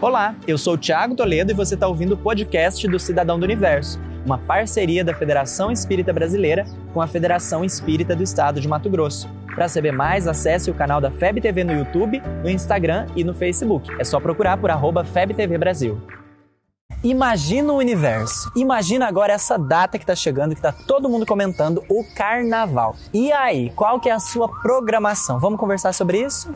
Olá, eu sou o Thiago Toledo e você está ouvindo o podcast do Cidadão do Universo, uma parceria da Federação Espírita Brasileira com a Federação Espírita do Estado de Mato Grosso. Para saber mais, acesse o canal da FEB TV no YouTube, no Instagram e no Facebook. É só procurar por arroba FebTV Brasil. Imagina o universo. Imagina agora essa data que está chegando, que está todo mundo comentando, o Carnaval. E aí, qual que é a sua programação? Vamos conversar sobre isso?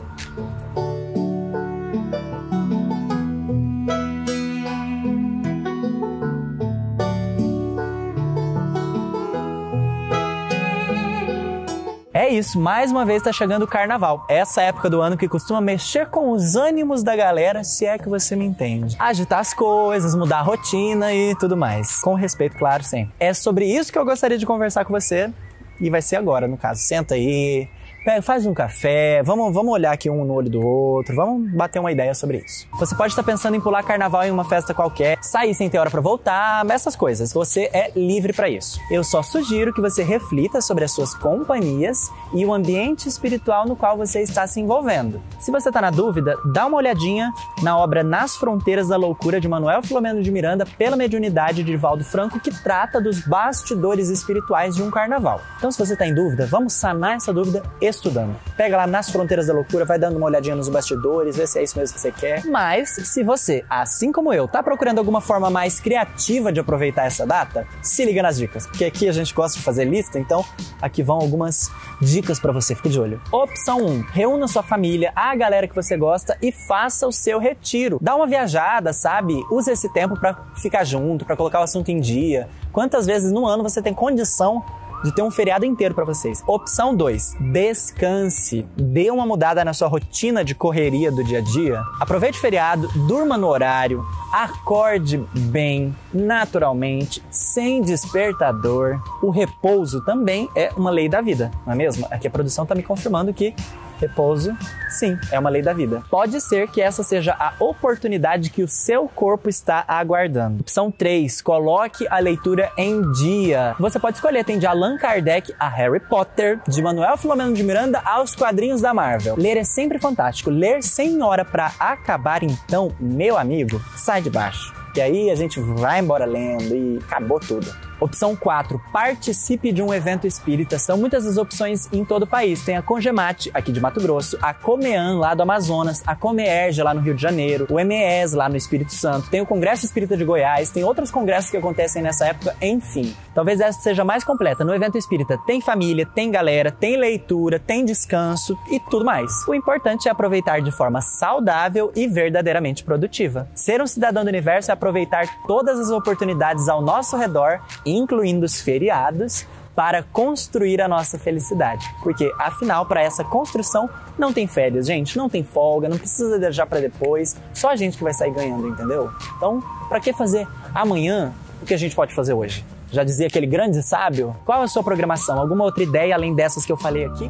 Isso, mais uma vez está chegando o carnaval. Essa época do ano que costuma mexer com os ânimos da galera, se é que você me entende. Agitar as coisas, mudar a rotina e tudo mais. Com respeito, claro, sempre. É sobre isso que eu gostaria de conversar com você e vai ser agora, no caso. Senta aí, Pega, faz um café, vamos, vamos olhar aqui um no olho do outro, vamos bater uma ideia sobre isso. Você pode estar pensando em pular carnaval em uma festa qualquer, sair sem ter hora para voltar, essas coisas. Você é livre para isso. Eu só sugiro que você reflita sobre as suas companhias e o ambiente espiritual no qual você está se envolvendo. Se você está na dúvida, dá uma olhadinha na obra Nas Fronteiras da Loucura de Manuel Filomeno de Miranda pela mediunidade de Valdo Franco, que trata dos bastidores espirituais de um carnaval. Então, se você está em dúvida, vamos sanar essa dúvida estudando. Pega lá nas fronteiras da loucura, vai dando uma olhadinha nos bastidores, vê se é isso mesmo que você quer. Mas, se você, assim como eu, tá procurando alguma forma mais criativa de aproveitar essa data, se liga nas dicas, porque aqui a gente gosta de fazer lista, então aqui vão algumas dicas para você, fique de olho. Opção 1: reúna sua família, a galera que você gosta e faça o seu retiro. Dá uma viajada, sabe? Use esse tempo para ficar junto, para colocar o assunto em dia. Quantas vezes no ano você tem condição de ter um feriado inteiro para vocês. Opção 2, descanse. Dê uma mudada na sua rotina de correria do dia a dia. Aproveite o feriado, durma no horário, acorde bem, naturalmente, sem despertador. O repouso também é uma lei da vida, não é mesmo? Aqui a produção está me confirmando que repouso, sim, é uma lei da vida. Pode ser que essa seja a oportunidade que o seu corpo está aguardando. Opção 3, coloque a leitura em dia. Você pode escolher, tem de Allan Kardec a Harry Potter, de Manuel Filomeno de Miranda aos quadrinhos da Marvel. Ler é sempre fantástico. Ler sem hora para acabar, então, meu amigo, sai de baixo. E aí a gente vai embora lendo e acabou tudo. Opção 4, participe de um evento espírita. São muitas as opções em todo o país. Tem a Congemate, aqui de Mato Grosso, a Comean, lá do Amazonas, a Comerge, lá no Rio de Janeiro, o MES, lá no Espírito Santo, tem o Congresso Espírita de Goiás, tem outros congressos que acontecem nessa época, enfim. Talvez essa seja mais completa. No evento espírita tem família, tem galera, tem leitura, tem descanso e tudo mais. O importante é aproveitar de forma saudável e verdadeiramente produtiva. Ser um cidadão do universo é aproveitar todas as oportunidades ao nosso redor incluindo os feriados, para construir a nossa felicidade. Porque, afinal, para essa construção não tem férias, gente, não tem folga, não precisa deixar para depois, só a gente que vai sair ganhando, entendeu? Então, para que fazer amanhã o que a gente pode fazer hoje? Já dizia aquele grande sábio? Qual a sua programação? Alguma outra ideia além dessas que eu falei aqui?